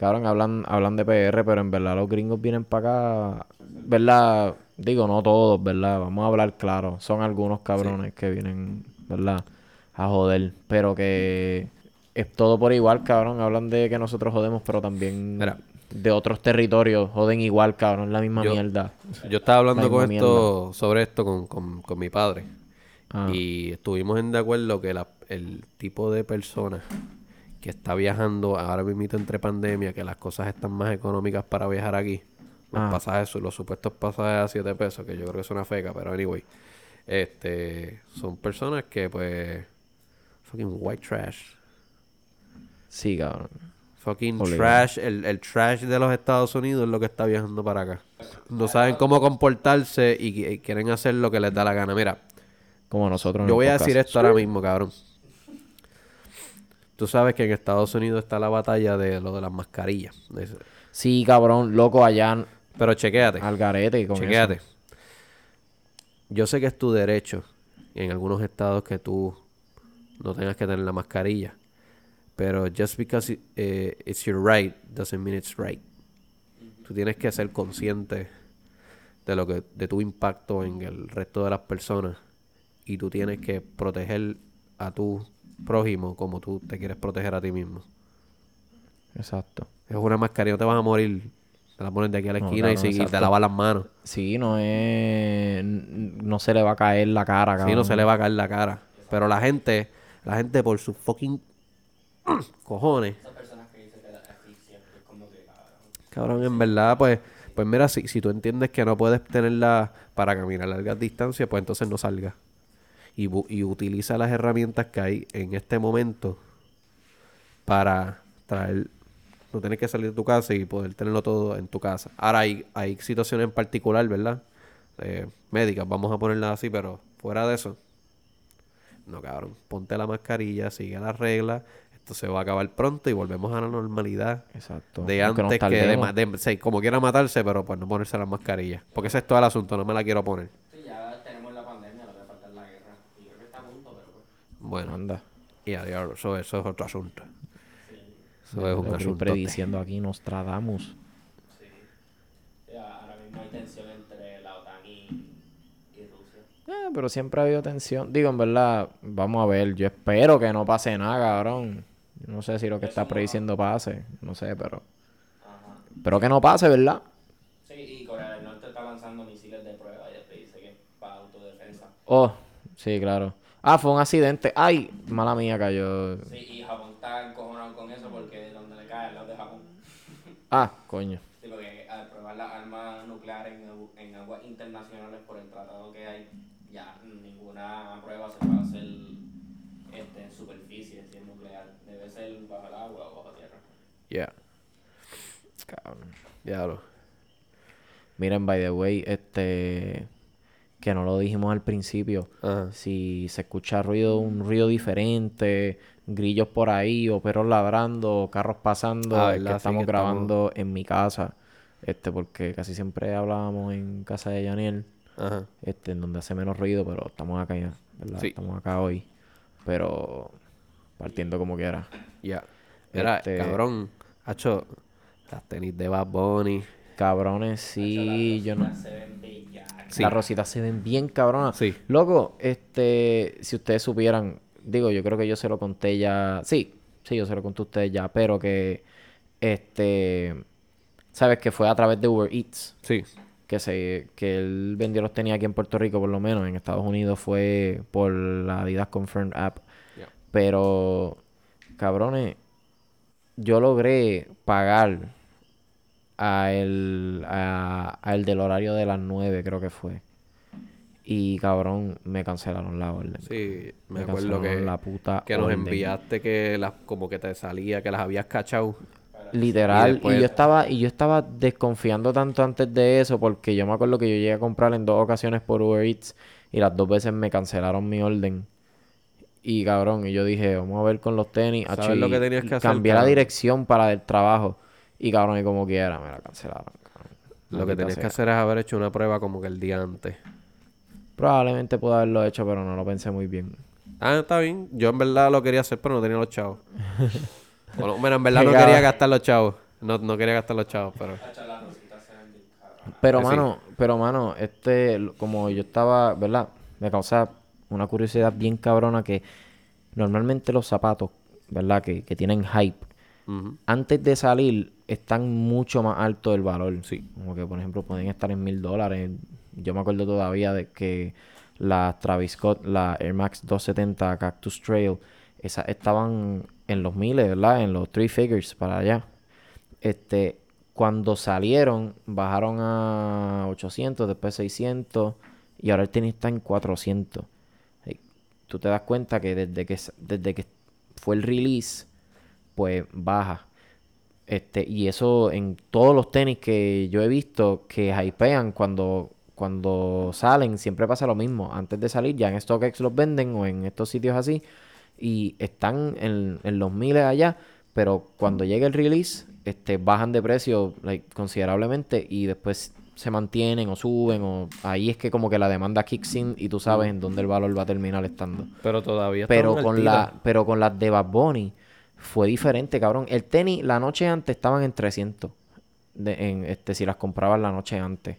cabrón, hablan, hablan de PR, pero en verdad los gringos vienen para acá, ¿verdad? Digo, no todos, ¿verdad? Vamos a hablar claro. Son algunos cabrones que vienen, ¿verdad? A joder, pero que es todo por igual, cabrón. Hablan de que nosotros jodemos, pero también Mira. de otros territorios joden igual, cabrón, la misma Yo- mierda. Yo estaba hablando La con esto, sobre esto con, con, con mi padre. Ah. Y estuvimos en de acuerdo que la- el tipo de persona que está viajando ahora mismo entre pandemia, que las cosas están más económicas para viajar aquí. Los Ah. pasajes, los supuestos pasajes a 7 pesos, que yo creo que es una feca, pero anyway. Este, son personas que pues fucking white trash. Sí, cabrón. Fucking Obligado. trash, el, el trash de los Estados Unidos es lo que está viajando para acá. No saben cómo comportarse y, y quieren hacer lo que les da la gana. Mira, Como nosotros. yo voy a decir esto ahora mismo, cabrón. Tú sabes que en Estados Unidos está la batalla de lo de las mascarillas. Sí, cabrón, loco, allá Pero chequéate. al garete con Chequéate. eso. Yo sé que es tu derecho en algunos estados que tú no tengas que tener la mascarilla. Pero just because it- eh, it's your right doesn't mean it's right. Tú tienes que ser consciente de lo que de tu impacto en el resto de las personas y tú tienes que proteger a tu prójimo como tú te quieres proteger a ti mismo. Exacto. Es una mascarilla, no te vas a morir. Te la pones de aquí a la No, esquina y, si- y te lavas las manos. Sí, no es... No se le va a caer la cara, cabrón. Sí, no se le va a caer la cara. Pero la gente, la gente por sus fucking cojones. Esas personas que dicen que la asfixia, es como que cabrón. Cabrón, en verdad, pues, pues mira, si, si tú entiendes que no puedes tenerla para caminar largas distancias, pues entonces no salgas. Y, utiliza las herramientas que hay en este momento para traer, no tienes que salir de tu casa y poder tenerlo todo en tu casa. Ahora hay, hay situaciones en particular, ¿verdad? Eh, médicas, vamos a ponerlas así, pero fuera de eso, no, cabrón. Ponte la mascarilla, sigue las reglas. Esto se va a acabar pronto y volvemos a la normalidad Exacto. de antes que de, de- sí, como quiera matarse, pero pues no ponerse las mascarillas. Porque ese es todo el asunto, no me la quiero poner. Sí, ya tenemos la pandemia, lo que falta es la guerra. Y creo que está a punto, pero pues. Bueno, Anda. y a diablo, eso, eso es otro asunto. Eso es un asunto. prediciendo aquí Nostradamus. Sí. Ya, ahora mismo hay tensión entre la OTAN y, y Rusia. Eh, pero siempre ha habido tensión. Digo, en verdad, vamos a ver. Yo espero que no pase nada, cabrón. Yo no sé si lo que está prediciendo pase. No sé, pero... Ajá. Pero que no pase, ¿verdad? Sí, y Corea del Norte está lanzando misiles de prueba y después dice que es para autodefensa. Oh, sí, claro. Ah, fue un accidente. Ay, mala mía cayó. Sí, y Japón está encojonado con eso porque donde le cae al lado de Japón. Ah, coño. Sí, porque al probar las armas nucleares en, en aguas internacionales por el tratado que hay, ya ninguna prueba se puede hacer este, en superficie si es nuclear. Debe ser bajo el agua o bajo tierra. Ya, Cabrón. diablo. Miren, by the way, este... Que no lo dijimos al principio. Ajá. Si se escucha ruido, un ruido diferente, grillos por ahí, o perros ladrando, o carros pasando, Ah, es que estamos que grabando en mi casa. Este, porque casi siempre hablábamos en casa de Yaniel, Ajá. este, en donde hace menos ruido, pero estamos acá ya, ¿verdad? Sí. Estamos acá hoy. Pero partiendo como quiera. Ya. Este- cabrón, hacho, las tenis de Bad Bunny. Cabrones, sí, yo no. Se ven. Sí. Las rositas se ven bien cabronas. Sí. Loco, este, si ustedes supieran, digo, yo creo que yo se lo conté ya. Sí, sí, yo se lo conté a ustedes ya, pero que, este, sabes que fue a través de Uber Eats Sí. que se, que él vendió los tenía aquí en Puerto Rico, por lo menos. En Estados Unidos fue por la Adidas Confirmed App. Pero, cabrones, yo logré pagar a el, a, a el del horario de las 9, creo que fue. Y cabrón, me cancelaron la orden. Sí, me, Me acuerdo que, la puta que nos orden. enviaste que las como que te salía, que las habías cachado. Literal, y, yo estaba, y yo estaba desconfiando tanto antes de eso, porque yo me acuerdo que yo llegué a comprar en dos ocasiones por Uber Eats y las dos veces me cancelaron mi orden. Y cabrón, y yo dije, vamos a ver con los tenis. ¿Sabes acho, lo que tenías que hacer, Cambié la dirección para el trabajo. Y cabrón, y como quiera, me la cancelaron. cabrón. Lo que tenías que hacer es haber hecho una prueba como que el día antes. Probablemente pude haberlo hecho, pero no lo pensé muy bien. Ah, está bien. Yo en verdad lo quería hacer, pero no tenía los chavos. bueno, bueno, en verdad no quería gastar los chavos. No, no quería gastar los chavos, pero... Pero, Pues sí. mano, pero, mano, este, como yo estaba, ¿verdad? Me causa una curiosidad bien cabrona que normalmente los zapatos, ¿verdad? Que, que tienen hype, antes de salir están mucho más alto el valor. Sí. Como que, por ejemplo, pueden estar en mil dólares. Yo me acuerdo todavía de que las Travis Scott, la Air Max 270 Cactus Trail, esas estaban en los miles, ¿verdad? En los three figures para allá. Este, cuando salieron, bajaron a 800, después 600 y ahora el tenis está en 400. Ey, Tú te das cuenta que desde que, desde que fue el release, pues baja. Este, y eso en todos los tenis que yo he visto que hypean cuando, cuando salen, siempre pasa lo mismo. Antes de salir, ya en StockX los venden o en estos sitios así. y están en, en los miles allá, pero cuando llega el release, este, bajan de precio like, considerablemente y después se mantienen o suben o ahí es que como que la demanda kicks in y tú sabes en dónde el valor va a terminar estando. Pero todavía está Pero con la pero con las de Bad Bunny fue diferente, cabrón. El tenis la noche antes estaban en 300 de, en este si las comprabas la noche antes.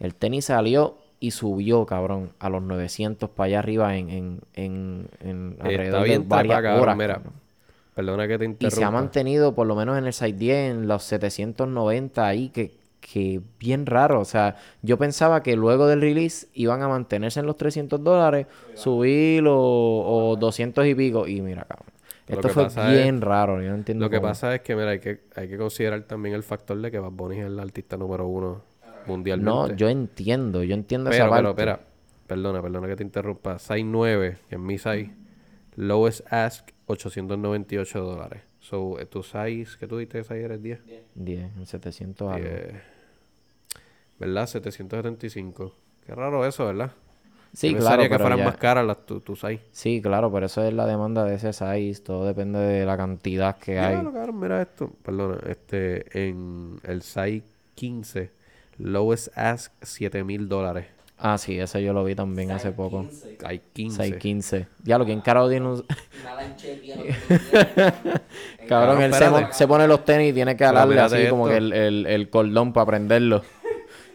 El tenis salió y subió, cabrón, a los 900 para allá arriba en en en, en alrededor Está bien de varias trepa, cabrón, horas. mira. cabrón. Perdona que te Y interrumpa. se ha mantenido, por lo menos en el side 10, en los 790 ahí, que, que bien raro. O sea, yo pensaba que luego del release iban a mantenerse en los 300 dólares, subir o, o 200 y pico. Y mira, cabrón. Esto que fue bien raro. Yo no entiendo Lo que cómo. pasa es que, mira, hay que, hay que considerar también el factor de que Bad Bunny es el artista número uno mundialmente. No, yo entiendo. Yo entiendo esa Pero, parte. pero, espera. Perdona, perdona que te interrumpa. Size 9, que es mi size. Lowest ask, 898 dólares. So, eh, tu size, ¿qué tú diste que size eres 10? 10, en 700 algo. Eh, ¿Verdad? 775. Qué raro eso, ¿verdad? Sí, Yo claro, que pero fueran ya- más caras las tu, tu size. Sí, claro, pero eso es la demanda de ese size. Todo depende de la cantidad que hay. Diablo, cabrón, mira esto. Perdona, este, en el size 15, lowest ask, 7 mil dólares. Ah, sí, ese yo lo vi también hace poco. 15. Size 15. 615. Ya lo que en carajo tiene un... Cabrón, él se, se pone los tenis y tiene que alarle así como esto. que el, el, el cordón para prenderlo.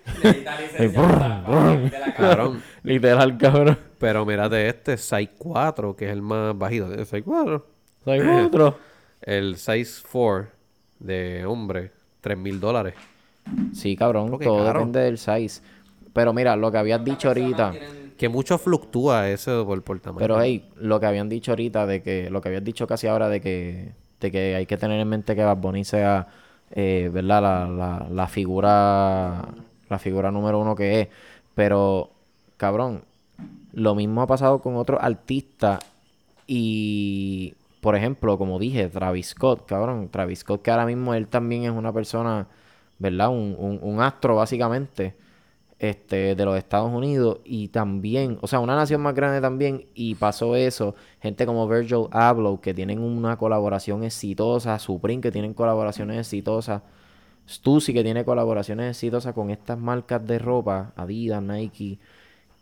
Necesita licencia para- para que quite la cara. Cabrón. Literal, cabrón. Pero mírate este, size 4, que es el más bajito. ¿El size 4? Soy otro. El size 4 de hombre, 3 mil dólares. Sí, cabrón, Porque todo caro. depende del size. Pero mira, lo que habías dicho ahorita... Tienen- Que mucho fluctúa eso por, por tamaño. Pero hey, lo que habían dicho ahorita de que... Lo que habías dicho casi ahora de que... De que hay que tener en mente que Bad Bunny sea... eh, ¿Verdad? La, la, la figura... La figura número uno que es. Pero... Cabrón... Lo mismo ha pasado con otros artistas y, por ejemplo, como dije, Travis Scott, cabrón, Travis Scott que ahora mismo él también es una persona, ¿verdad? Un, un, astro básicamente, este, de los Estados Unidos y también, o sea, una nación más grande también y pasó eso, gente como Virgil Abloh que tienen una colaboración exitosa, Supreme que tienen colaboraciones exitosas, Stussy que tiene colaboraciones exitosas con estas marcas de ropa, Adidas, Nike,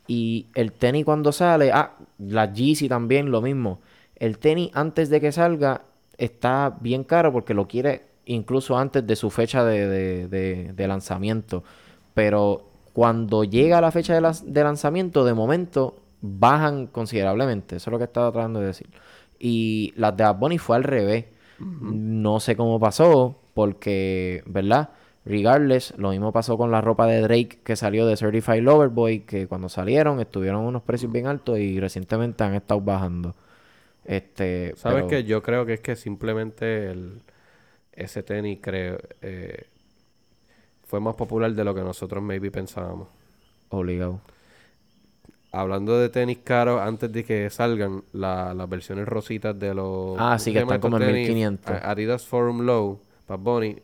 y el tenis cuando sale, ah, la Yeezy también, lo mismo. El tenis antes de que salga está bien caro porque lo quiere incluso antes de su fecha de, de- de- de lanzamiento. Pero cuando llega la fecha de, de lanzamiento, de momento bajan considerablemente. Eso es lo que estaba tratando de decir. Y las de Bad Bunny fue al revés. No sé cómo pasó, porque, ¿verdad? Regardless, lo mismo pasó con la ropa de Drake que salió de Certified Lover Boy, que cuando salieron estuvieron unos precios bien altos y recientemente han estado bajando. Este, ¿Sabes pero- qué? Yo creo que es que simplemente el, ese tenis creo, eh, fue más popular de lo que nosotros maybe pensábamos. Obligado. Hablando de tenis caros, antes de que salgan la- las versiones rositas de los... Ah, sí, que ¿cómo se llama están como en estos tenis? 1500. A- Adidas Forum Low, Bad Bunny,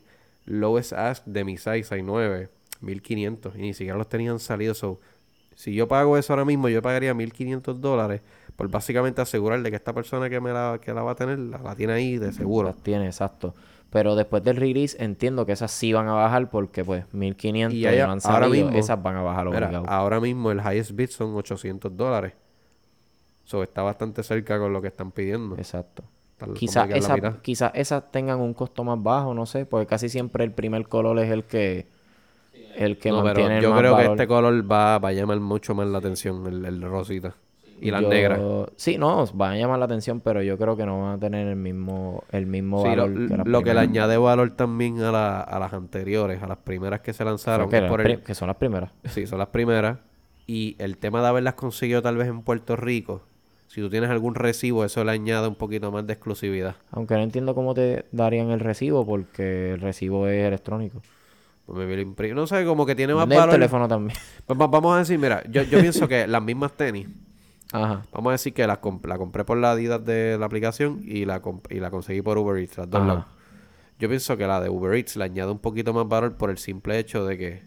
lowest ask de mi size, size 9, 1500. Y ni siquiera los tenían salido. So, si yo pago eso ahora mismo, yo pagaría 1500 dólares por básicamente asegurarle que esta persona que me la, que la va a tener, la, la tiene ahí de seguro. Las tiene, exacto. Pero después del release entiendo que esas sí van a bajar porque pues 1500 Y hay- no han ahora mismo- esas van a bajar Mira, ahora mismo el highest bid son 800 dólares. So, está bastante cerca con lo que están pidiendo. Exacto. Quizás que a la esas mitad. quizás esas tengan un costo más bajo, no sé, porque casi siempre el primer color es el que el que No, pero mantiene el yo más creo que este color va, va a llamar mucho más la atención, el, el rosita. Y las Yo- negras. Sí, no, van a llamar la atención, pero yo creo que no van a tener el mismo el mismo Sí, lo, valor que las lo que le añade valor también a, la- a las anteriores, a las primeras que se lanzaron. por el- que son las primeras. sí, son las primeras. Y el tema de haberlas conseguido tal vez en Puerto Rico, si tú tienes algún recibo, eso le añade un poquito más de exclusividad. Aunque no entiendo cómo te darían el recibo, porque el recibo es electrónico. Pues No sé, como que tiene más valor. teléfono también. Pues va- vamos a decir, mira, yo, yo pienso que las mismas tenis, Ajá. vamos a decir que la, comp- la compré por la Adidas de la aplicación y la, comp- y la conseguí por Uber Eats, las dos. Yo pienso que la de Uber Eats le añade un poquito más valor por el simple hecho de que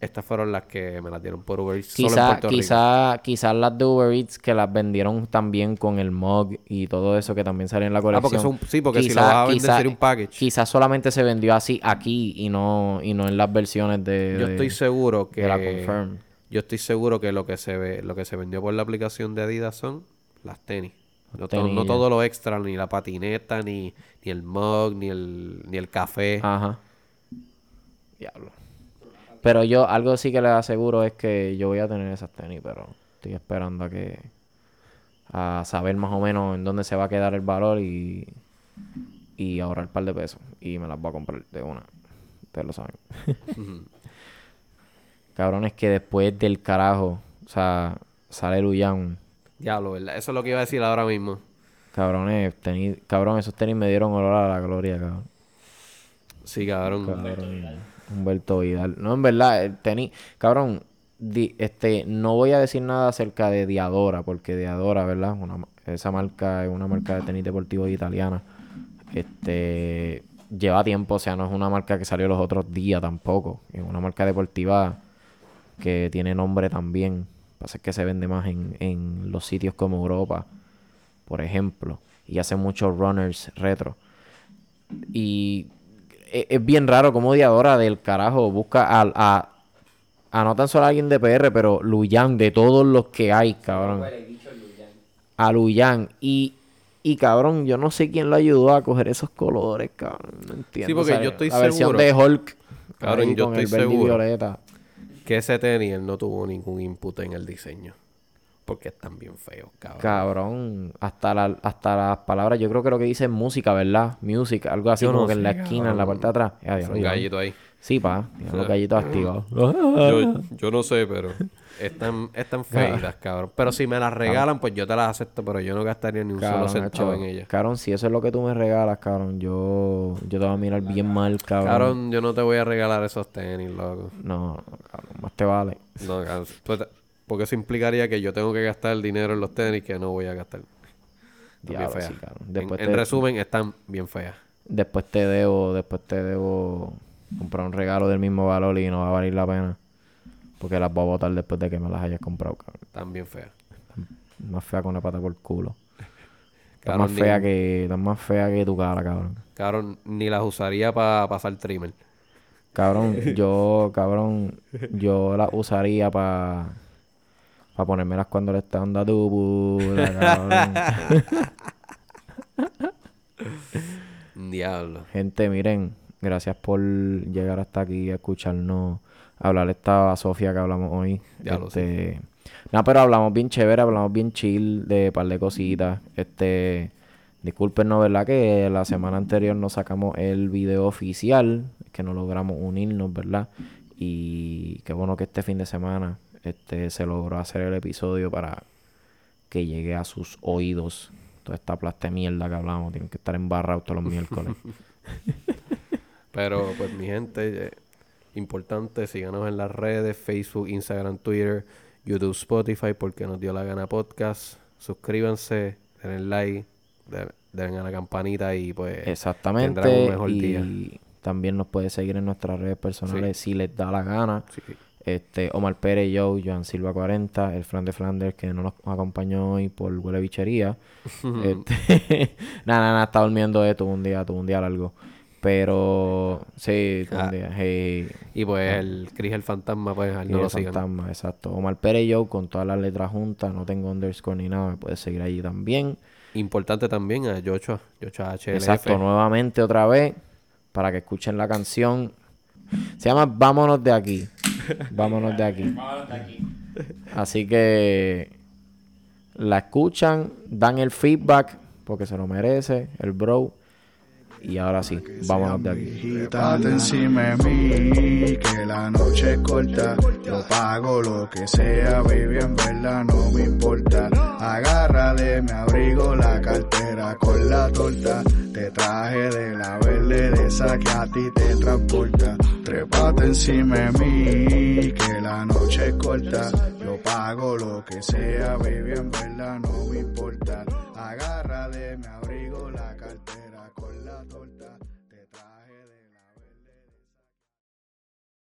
estas fueron las que me las dieron por Uber Eats solo en Quizá, Rico. quizá, quizás las de Uber Eats que las vendieron también con el mug y todo eso que también sale en la Ah, colección. porque son, sí, porque si lo Quizá- vas a vender quizá- sería un package. Quizás solamente se vendió así aquí y no, y no en las versiones de, Yo estoy seguro que la Confirm. yo estoy seguro que lo que se ve, lo que se vendió por la aplicación de Adidas son las tenis. No, to- todo lo extra, ni la patineta, ni, ni el mug, ni el, ni el café. Ajá. Diablo. Pero yo, algo sí que les aseguro es que yo voy a tener esas tenis, pero estoy esperando a que. a saber más o menos en dónde se va a quedar el valor y. y ahorrar un par de pesos. Y me las voy a comprar de una. Ustedes lo saben. Cabrón, es que después del carajo, o sea, sale Luyan. Diablo, ¿verdad? Eso es lo que iba a decir ahora mismo. Cabrones, tenis, cabrón, esos tenis me dieron olor a la gloria, cabrón. Sí, cabrón. Cabrón. Humberto Vidal. No, en verdad, el tenis. Cabrón, este, no voy a decir nada acerca de Diadora, porque Diadora, ¿verdad? Esa marca es una marca de tenis deportivo italiana. Este. Lleva tiempo, o sea, no es una marca que salió los otros días tampoco. Es una marca deportiva que tiene nombre también. Pasa que se vende más en, en los sitios como Europa, por ejemplo. Y hace muchos runners retro. Y e- es, bien raro como Diadora del carajo busca a, a, a no tan solo a alguien de PR, pero Luyan, de todos los que hay, cabrón. A Luyan. Y, y cabrón, yo no sé quién lo ayudó a coger esos colores, cabrón. No entiendo. Sí, porque yo estoy La versión seguro. de Hulk. Cabrón, yo con estoy el verde y seguro. violeta. Que ese tenis él no tuvo ningún input en el diseño. Porque están bien feos, cabrón. Cabrón, hasta, la, hasta las palabras, yo creo que lo que dice es música, ¿verdad? Music, algo así Yo como no que en la esquina, en la parte de atrás. Ya, ya, Un ya. gallito ahí. Sí, pa, tiene los gallitos activados. Yo, yo no sé, pero están, están feitas, cabrón. Pero si me las regalan, pues yo te las acepto, pero yo no gastaría ni un Cabrón, solo centavo en ellas. Cabrón, si eso es lo que tú me regalas, cabrón, yo, yo te voy a mirar bien mal, cabrón. Cabrón, yo no te voy a regalar esos tenis, loco. No, no, cabrón, más te vale. No, cabrón. Porque eso implicaría que yo tengo que gastar dinero en los tenis que no voy a gastar. Están bien Diablo, feas. sí. En- resumen, están bien feas. Después te debo, después te debo comprar un regalo del mismo valor y no va a valer la pena. Porque las voy a botar después de que me las hayas comprado, cabrón. Están bien feas. Más fea con la pata por culo. Está Cabrón, más ni- fea que, está más fea que tu cara, cabrón. Cabrón, ni las usaría para pasar trimmer. Cabrón, yo, cabrón, yo las usaría para para ponérmelas cuando le está dando a tu puta. Diablo. Gente, miren, gracias por llegar hasta aquí y escucharnos hablar esta Sofía que hablamos hoy. Sí. este, No, pero hablamos bien chévere, hablamos bien chill de par de cositas. Este, discúlpenos, ¿verdad? Que la semana anterior nos sacamos el video oficial, que no logramos unirnos, ¿verdad? Y qué bueno que este fin de semana este, se logró hacer el episodio para que llegue a sus oídos toda esta plasta de mierda que hablamos. Tienen que estar embarrados todos los miércoles. Pero pues mi gente, eh, importante, síganos en las redes, Facebook, Instagram, Twitter, YouTube, Spotify, porque nos dio la gana podcast. Suscríbanse, denle like, den- denle a la campanita y pues Exactamente. tendrán un mejor y día. también nos puede seguir en nuestras redes personales si les da la gana. sí, Este, Omar Pérez, Joe, Joan Silva 40, el Fran de Flanders que no nos acompañó hoy por huele bichería. este, nada, nada, nada, está durmiendo de tuvo un día, tuvo un día largo. Pero sí, tuvo un Ah. día. hey, Y pues el Cris el fantasma, pues y no el lo sigan. fantasma, exacto. Omar Pérez Joe con todas las letras juntas, no tengo underscore ni nada, me puedes seguir allí también. Importante también a Yochoa, Yochoa HLF. Exacto, nuevamente otra vez para que escuchen la canción. Se llama Vámonos de aquí. Vámonos de aquí. Vámonos de aquí. Así que la escuchan, dan el feedback porque se lo merece el bro. Y ahora sí, vámonos de aquí. Quítate encima de mí, que la noche es corta. Yo pago lo que sea, baby, en verdad no me importa. Agarra de mi abrigo la cartera con la torta. Te traje de la verde de esa que a ti te transporta. Trépate encima de mí, que la noche es corta. Yo pago lo que sea, baby, en verdad no me importa. Agarra de mi abrigo